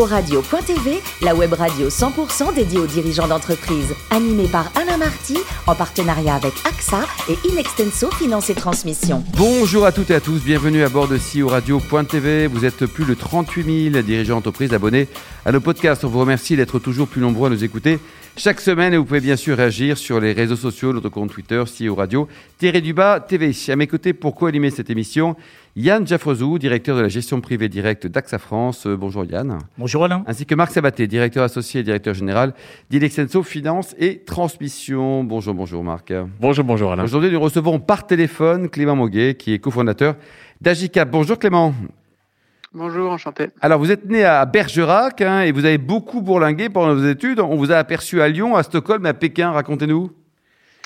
Radio.tv, la web radio 100% dédiée aux dirigeants d'entreprise. Animée par Alain Marty, en partenariat avec AXA et Inextenso Finance et Transmission. Bonjour à toutes et à tous, bienvenue à bord de CEO Radio.tv. Vous êtes plus de 38 000 dirigeants d'entreprise abonnés à nos podcasts. On vous remercie d'être toujours plus nombreux à nous écouter chaque semaine et vous pouvez bien sûr réagir sur les réseaux sociaux, notre compte Twitter, CEO Radio, Thierry Dubas TV. À mes côtés, pour co-animer cette émission, Yann Jaffrezou, directeur de la gestion privée directe d'AXA France. Euh, bonjour Yann. Bonjour Alain. Ainsi que Marc Sabaté, directeur associé et directeur général d'Ilexenso Finance et Transmission. Bonjour, bonjour Marc. Bonjour, bonjour Alain. Aujourd'hui, nous recevons par téléphone Clément Moguet, qui est cofondateur d'Agicap. Bonjour Clément. Bonjour, enchanté. Alors, vous êtes né à Bergerac hein, et vous avez beaucoup bourlingué pendant vos études. On vous a aperçu à Lyon, à Stockholm, à Pékin. Racontez-nous.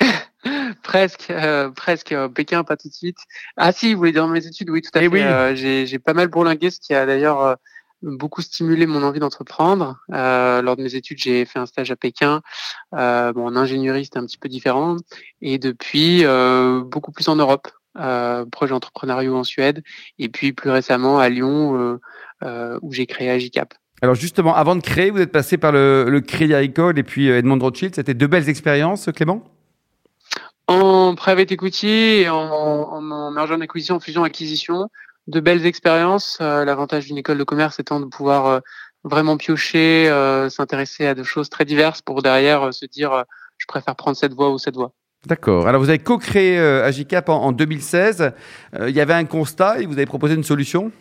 presque, euh, presque. Euh, Pékin, pas tout de suite. Ah si, vous voulez dire mes études Oui, tout à eh fait. Oui. Euh, j'ai pas mal bourlingué, ce qui a d'ailleurs beaucoup stimulé mon envie d'entreprendre. lors de mes études, j'ai fait un stage à Pékin. bon, en ingénierie, c'était un petit peu différent. Et depuis, beaucoup plus en Europe projet entrepreneuriaux en Suède, et puis plus récemment à Lyon, euh, euh, où j'ai créé Agicap. Alors justement, avant de créer, vous êtes passé par le, le Crédit Agricole et puis euh, Edmond Rothschild. C'était deux belles expériences, Clément? En private equity et en, en, en merger acquisition, en fusion acquisition, de belles expériences. L'avantage d'une école de commerce étant de pouvoir vraiment piocher, s'intéresser à des choses très diverses pour derrière se dire je préfère prendre cette voie ou cette voie. D'accord. Alors vous avez co-créé euh, Agicap en, 2016. Euh, il y avait un constat et vous avez proposé une solution?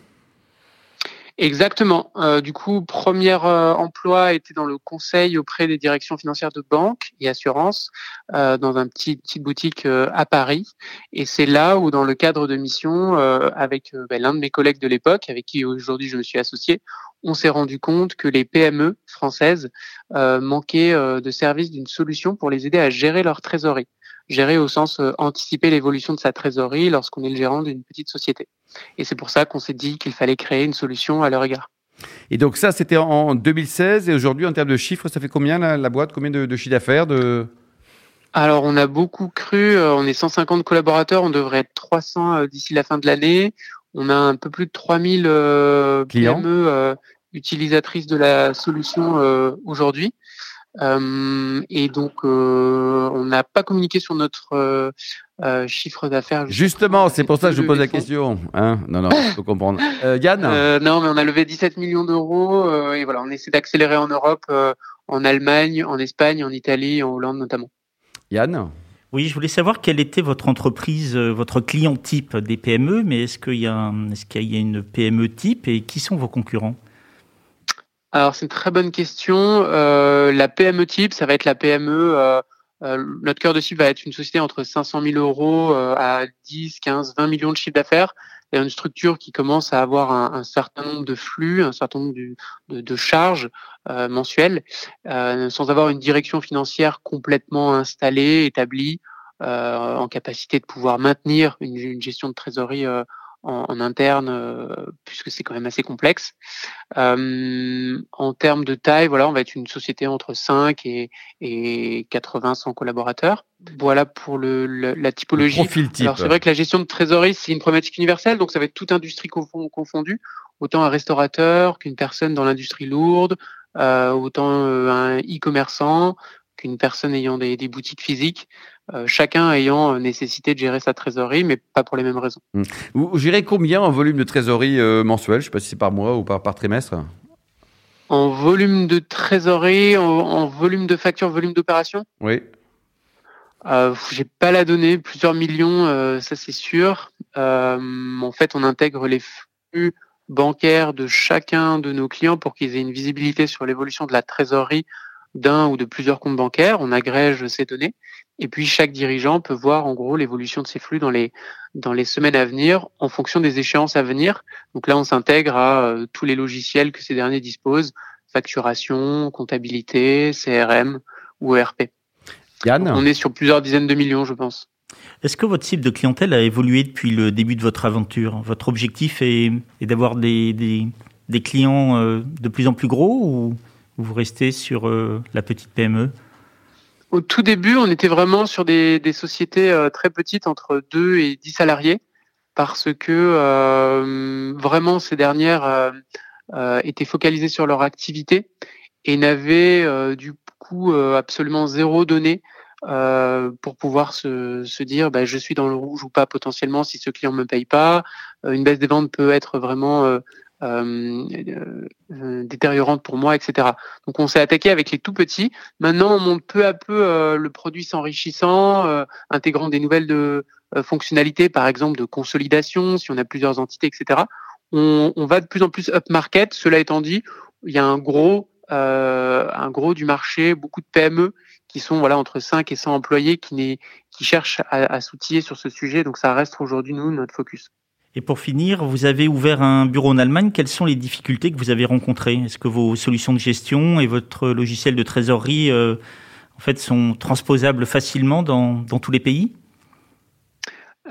Exactement. Euh, du coup, premier emploi était dans le conseil auprès des directions financières de banques et assurances dans un petit petite boutique à Paris. Et c'est là où, dans le cadre de mission, avec ben, l'un de mes collègues de l'époque, avec qui aujourd'hui je me suis associé, on s'est rendu compte que les PME françaises manquaient de services d'une solution pour les aider à gérer leur trésorerie gérer au sens euh, anticiper l'évolution de sa trésorerie lorsqu'on est le gérant d'une petite société. Et c'est pour ça qu'on s'est dit qu'il fallait créer une solution à leur égard. Et donc ça, c'était en 2016. Et aujourd'hui, en termes de chiffres, ça fait combien la, boîte? Combien de, de chiffre d'affaires de... Alors, on a beaucoup cru. Euh, on est 150 collaborateurs. On devrait être 300 euh, d'ici la fin de l'année. On a un peu plus de 3000 PME utilisatrices de la solution aujourd'hui. Euh, et donc, euh, on n'a pas communiqué sur notre euh, chiffre d'affaires. Justement, c'est pour ça que je vous pose la question. Hein non, non, il faut comprendre. Yann Non, mais on a levé 17 millions d'euros et voilà, on essaie d'accélérer en Europe, en Allemagne, en Espagne, en Italie, en Hollande notamment. Yann oui, je voulais savoir quelle était votre entreprise, votre client type des PME, mais est-ce qu'il y, est qu'il y a une PME type et qui sont vos concurrents? Alors c'est une très bonne question. Euh, la PME type, ça va être la PME. Euh, euh, notre cœur de cible va être une société entre 500 000 euros à 10, 15, 20 millions de chiffre d'affaires. A une structure qui commence à avoir un, certain nombre de flux, un certain nombre de, charges mensuelles, sans avoir une direction financière complètement installée, établie, en capacité de pouvoir maintenir une, une gestion de trésorerie en, interne, euh, puisque c'est quand même assez complexe. Euh, en termes de taille, voilà, on va être une société entre 5 et, et 80, 100 collaborateurs. Voilà pour le, la typologie. Alors c'est vrai que la gestion de trésorerie, c'est une problématique universelle, donc ça va être toute industrie confondue, autant un restaurateur qu'une personne dans l'industrie lourde, euh, autant un e-commerçant qu'une personne ayant des, des boutiques physiques. Euh, chacun ayant euh, nécessité de gérer sa trésorerie, mais pas pour les mêmes raisons. Mmh. Vous gérez combien en volume de trésorerie euh, mensuel? Je ne sais pas si c'est par mois ou par, par trimestre En volume de trésorerie, en, volume de facture, volume d'opération Oui. Euh, J'ai pas la donnée, plusieurs millions, ça c'est sûr. en fait, on intègre les flux bancaires de chacun de nos clients pour qu'ils aient une visibilité sur l'évolution de la trésorerie d'un ou de plusieurs comptes bancaires. On agrège ces données et puis chaque dirigeant peut voir en gros l'évolution de ses flux dans les dans les semaines à venir en fonction des échéances à venir. Donc là, on s'intègre à euh, tous les logiciels que ces derniers disposent facturation, comptabilité, CRM ou ERP. Yann on est sur plusieurs dizaines de millions, je pense. Est-ce que votre cible de clientèle a évolué depuis le début de votre aventure? Votre objectif est, est d'avoir des, des, des, clients euh, de plus en plus gros ou vous restez sur euh, la petite PME au tout début, on était vraiment sur des, sociétés euh, très petites, entre 2 et 10 salariés, parce que euh, vraiment ces dernières étaient focalisés sur leur activité et n'avaient du coup absolument zéro donnée pour pouvoir se, dire bah, je suis dans le rouge ou pas potentiellement si ce client me paye pas. une baisse des ventes peut être vraiment euh, détériorante pour moi, etc. Donc on s'est attaqué avec les tout petits. Maintenant, on monte peu à peu euh, le produit s'enrichissant, intégrant des nouvelles de, fonctionnalités, par exemple de consolidation, si on a plusieurs entités, etc. On, va de plus en plus up market. Cela étant dit, il y a un gros, un gros du marché, beaucoup de PME qui sont voilà entre 5 et 100 employés qui, qui cherchent à, à s'outiller sur ce sujet. Donc ça reste aujourd'hui nous notre focus. Et pour finir, vous avez ouvert un bureau en Allemagne. Quelles sont les difficultés que vous avez rencontrées? Est-ce que vos solutions de gestion et votre logiciel de trésorerie euh, en fait, sont transposables facilement dans, dans tous les pays?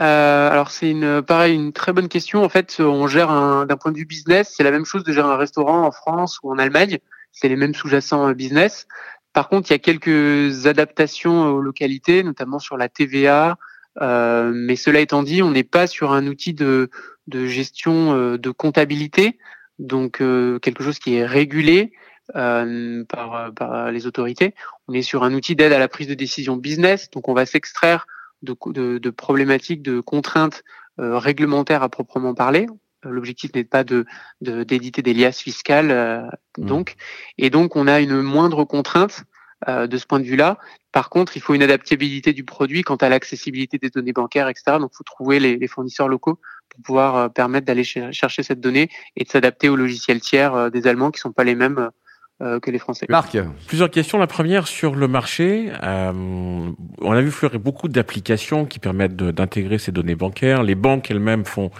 Euh, alors c'est une pareil une très bonne question. En fait, on gère d'un point de vue business, c'est la même chose de gérer un restaurant en France ou en Allemagne. C'est les mêmes sous-jacents euh, business. Par contre, il y a quelques adaptations aux localités, notamment sur la TVA, euh, mais cela étant dit, on n'est pas sur un outil de, de gestion euh, de comptabilité, donc euh, quelque chose qui est régulé par, par, les autorités. On est sur un outil d'aide à la prise de décision business, donc on va s'extraire de, de, de, problématiques, de contraintes réglementaires à proprement parler. L'objectif n'est pas de d'éditer des liasses fiscales, mmh. donc, et donc on a une moindre contrainte euh, de ce point de vue-là. Par contre, il faut une adaptabilité du produit quant à l'accessibilité des données bancaires, etc. Donc, il faut trouver les, fournisseurs locaux pour pouvoir euh, permettre d'aller chercher cette donnée et de s'adapter aux logiciels tiers euh, des Allemands qui sont pas les mêmes que les Français. Marc, plusieurs questions. La première sur le marché. on a vu fleurir beaucoup d'applications qui permettent d'intégrer ces données bancaires. Les banques elles-mêmes font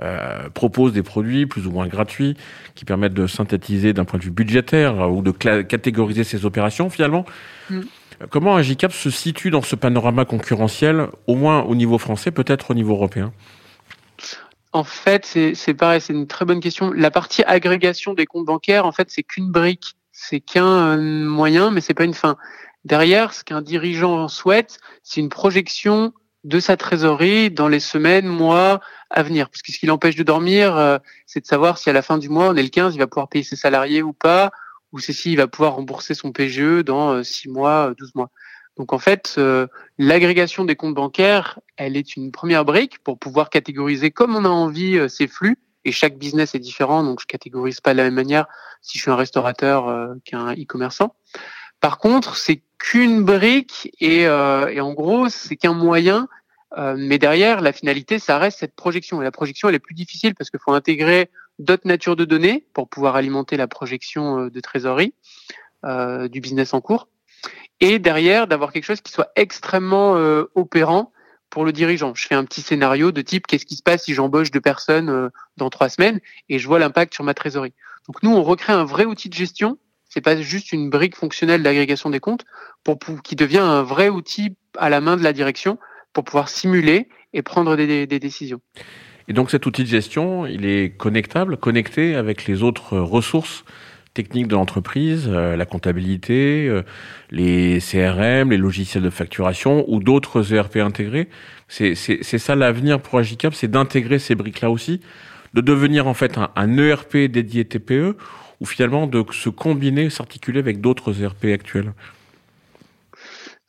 euh, proposent des produits plus ou moins gratuits qui permettent de synthétiser d'un point de vue budgétaire euh, ou de catégoriser ces opérations finalement. Mm. Comment Agicap se situe dans ce panorama concurrentiel, au moins au niveau français, peut-être au niveau européen? En fait, c'est pareil, c'est une très bonne question. La partie agrégation des comptes bancaires, en fait, c'est qu'une brique, c'est qu'un moyen, mais c'est pas une fin. Derrière, ce qu'un dirigeant souhaite, c'est une projection de sa trésorerie dans les semaines, mois à venir. Parce que ce qui l'empêche de dormir, euh, c'est de savoir si à la fin du mois, on est le 15, il va pouvoir payer ses salariés ou pas, ou c'est s'il va pouvoir rembourser son PGE dans 6 euh, mois, 12 mois. Donc en fait, euh, l'agrégation des comptes bancaires, elle est une première brique pour pouvoir catégoriser comme on a envie ces flux. Et chaque business est différent, donc je catégorise pas de la même manière si je suis un restaurateur qu'un e-commerçant. Par contre, c'est qu'une brique et, euh, et, en gros, c'est qu'un moyen. Euh, mais derrière, la finalité, ça reste cette projection. Et la projection, elle est plus difficile parce qu'il faut intégrer d'autres natures de données pour pouvoir alimenter la projection euh, de trésorerie euh, du business en cours. Et derrière, d'avoir quelque chose qui soit extrêmement euh, opérant pour le dirigeant. Je fais un petit scénario de type qu'est-ce qui se passe si j'embauche deux personnes dans trois semaines et je vois l'impact sur ma trésorerie. Donc nous, on recrée un vrai outil de gestion c'est pas juste une brique fonctionnelle d'agrégation des comptes pour, qui devient un vrai outil à la main de la direction pour pouvoir simuler et prendre des, décisions. Et donc cet outil de gestion, il est connectable, connecté avec les autres ressources techniques de l'entreprise, euh, la comptabilité, euh, les CRM, les logiciels de facturation ou d'autres ERP intégrés. C'est ça l'avenir pour Agicap, c'est d'intégrer ces briques-là aussi, de devenir en fait un, un ERP dédié TPE ou finalement de se combiner, s'articuler avec d'autres ERP actuels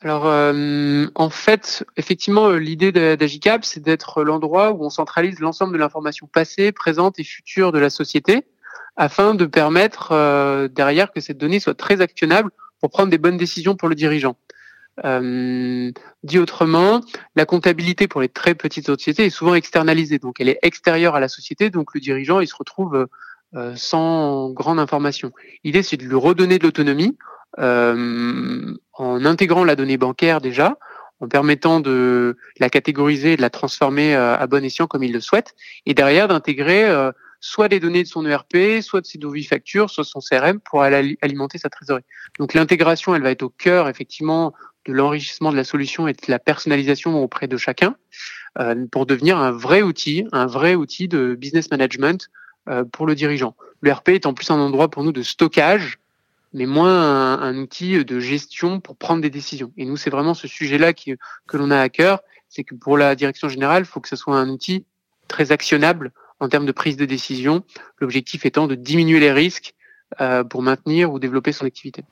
alors, euh, en fait, effectivement, l'idée d'Agicap, c'est d'être l'endroit où on centralise l'ensemble de l'information passée, présente et future de la société, afin de permettre euh, derrière que cette donnée soit très actionnable pour prendre des bonnes décisions pour le dirigeant. dit autrement, la comptabilité pour les très petites sociétés est souvent externalisée, donc elle est extérieure à la société, donc le dirigeant il se retrouve euh, sans grande information. L'idée, c'est de lui redonner de l'autonomie euh, en intégrant la donnée bancaire déjà, en permettant de la catégoriser et de la transformer euh, à bon escient comme il le souhaite, et derrière d'intégrer soit les données de son ERP, soit de ses devis factures, soit son CRM pour alimenter sa trésorerie. Donc l'intégration, elle va être au cœur effectivement de l'enrichissement de la solution et de la personnalisation auprès de chacun pour devenir un vrai outil, un vrai outil de business management euh, pour le dirigeant. Le RP est en plus un endroit pour nous de stockage, mais moins un, outil de gestion pour prendre des décisions. Et nous, c'est vraiment ce sujet-là que l'on a à cœur, c'est que pour la direction générale, il faut que ce soit un outil très actionnable en termes de prise de décision. L'objectif étant de diminuer les risques pour maintenir ou développer son activité.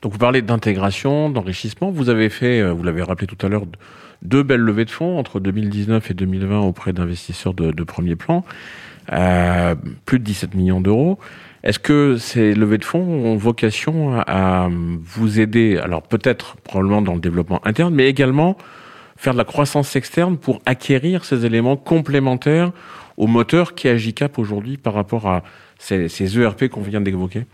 Donc vous parlez d'intégration, d'enrichissement. Vous avez fait, vous l'avez rappelé tout à l'heure, deux belles levées de fonds entre 2019 et 2020 auprès d'investisseurs de, de, premier plan, euh, plus de 17 millions d'euros. Est-ce que ces levées de fonds ont vocation à vous aider, alors peut-être probablement dans le développement interne, mais également faire de la croissance externe pour acquérir ces éléments complémentaires au moteur qui est Agicap aujourd'hui par rapport à ces, ERP qu'on vient d'évoquer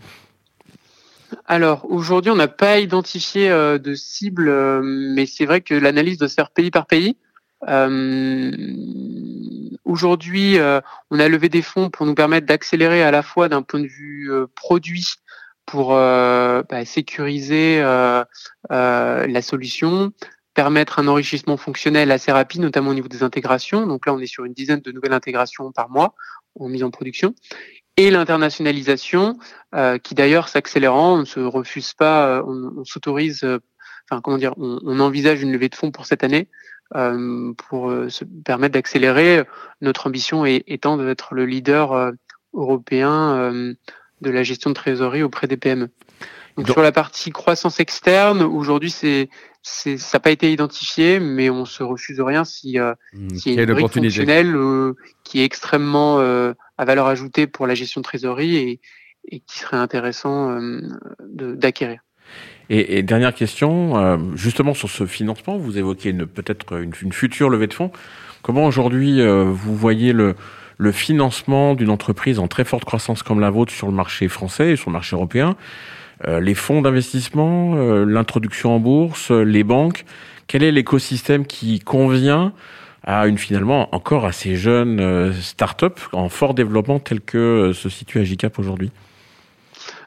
alors aujourd'hui, on n'a pas identifié euh, de cible, euh, mais c'est vrai que l'analyse doit se faire pays par pays. Euh, aujourd'hui, on a levé des fonds pour nous permettre d'accélérer à la fois d'un point de vue produit pour bah, sécuriser la solution, permettre un enrichissement fonctionnel assez rapide, notamment au niveau des intégrations. Donc là, on est sur une dizaine de nouvelles intégrations par mois en mise en production et l'internationalisation, euh, qui d'ailleurs s'accélérant, on ne se refuse pas, euh, on, s'autorise, euh, enfin comment dire, on, envisage une levée de fonds pour cette année pour se permettre d'accélérer. Notre ambition étant d'être le leader européen de la gestion de trésorerie auprès des PME. Donc, sur la partie croissance externe, aujourd'hui c'est ça n'a pas été identifié, mais on se refuse rien si, euh, mmh, y a une brique fonctionnelle qui est extrêmement à valeur ajoutée pour la gestion de trésorerie et, et qui serait intéressant euh, d'acquérir. Et, et, dernière question, euh, justement sur ce financement, vous évoquez peut-être une, une, future levée de fonds. Comment aujourd'hui euh, vous voyez le, le financement d'une entreprise en très forte croissance comme la vôtre sur le marché français et sur le marché européen? Les fonds d'investissement, l'introduction en bourse, les banques, quel est l'écosystème qui convient à une finalement encore assez jeune euh, start-up en fort développement tel que euh, se situe Agicap aujourd'hui?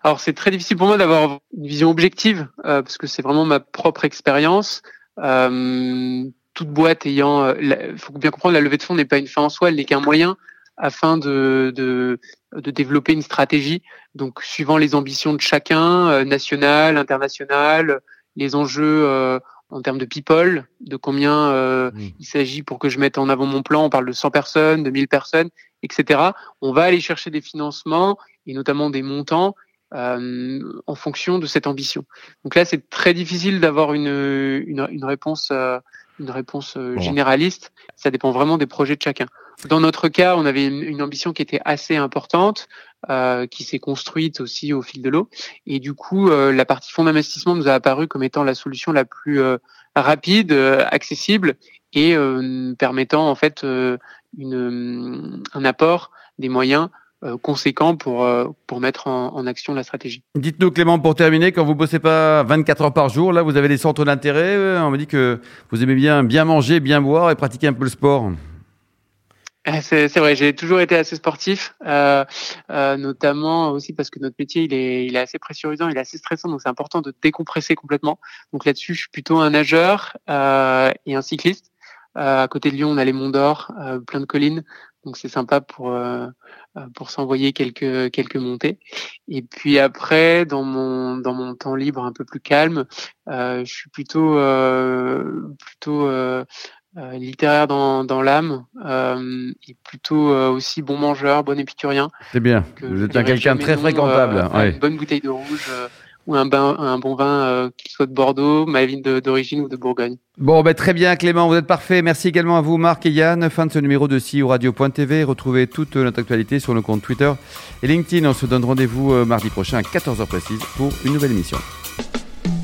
Alors c'est très difficile pour moi d'avoir une vision objective euh, parce que c'est vraiment ma propre expérience. toute boîte ayant, il faut bien comprendre, la levée de fonds n'est pas une fin en soi, elle n'est qu'un moyen afin de, de, de, développer une stratégie. Donc, suivant les ambitions de chacun, national, international, les enjeux en termes de people, de combien euh, il s'agit pour que je mette en avant mon plan. On parle de 100 personnes, de 1000 personnes, etc. On va aller chercher des financements et notamment des montants euh, en fonction de cette ambition. Donc là, c'est très difficile d'avoir une, une, une, réponse, euh, une réponse euh, généraliste. Ça dépend vraiment des projets de chacun. Dans notre cas, on avait une, ambition qui était assez importante, euh, qui s'est construite aussi au fil de l'eau. Et du coup, euh, la partie fonds d'investissement nous a apparu comme étant la solution la plus euh, rapide, accessible et permettant en fait une, un apport des moyens conséquents pour, pour mettre en, en action la stratégie. Dites-nous Clément, pour terminer, quand vous bossez pas 24 heures par jour, là vous avez des centres d'intérêt, on me dit que vous aimez bien bien manger, bien boire et pratiquer un peu le sport. C'est vrai, j'ai toujours été assez sportif, euh, euh, notamment aussi parce que notre métier il est, il est assez pressurisant, il est assez stressant, donc c'est important de décompresser complètement. Donc là-dessus, je suis plutôt un nageur euh, et un cycliste. Euh, à côté de Lyon, on a les Monts d'Or, euh, plein de collines, donc c'est sympa pour euh, pour s'envoyer quelques quelques montées. Et puis après, dans mon dans mon temps libre un peu plus calme, je suis plutôt plutôt littéraire dans, dans l'âme euh, et plutôt euh, aussi bon mangeur, bon épicurien. C'est bien. Vous êtes quelqu'un de très fréquentable. Ouais. Une bonne bouteille de rouge ou un, bain, un bon vin qui soit de Bordeaux, ma ville d'origine ou de Bourgogne. Bon, ben, très bien Clément, vous êtes parfait. Merci également à vous Marc et Yann. Fin de ce numéro de CEO Radio.tv. Retrouvez toute notre actualité sur nos comptes Twitter et LinkedIn. On se donne rendez-vous mardi prochain à 14h précise pour une nouvelle émission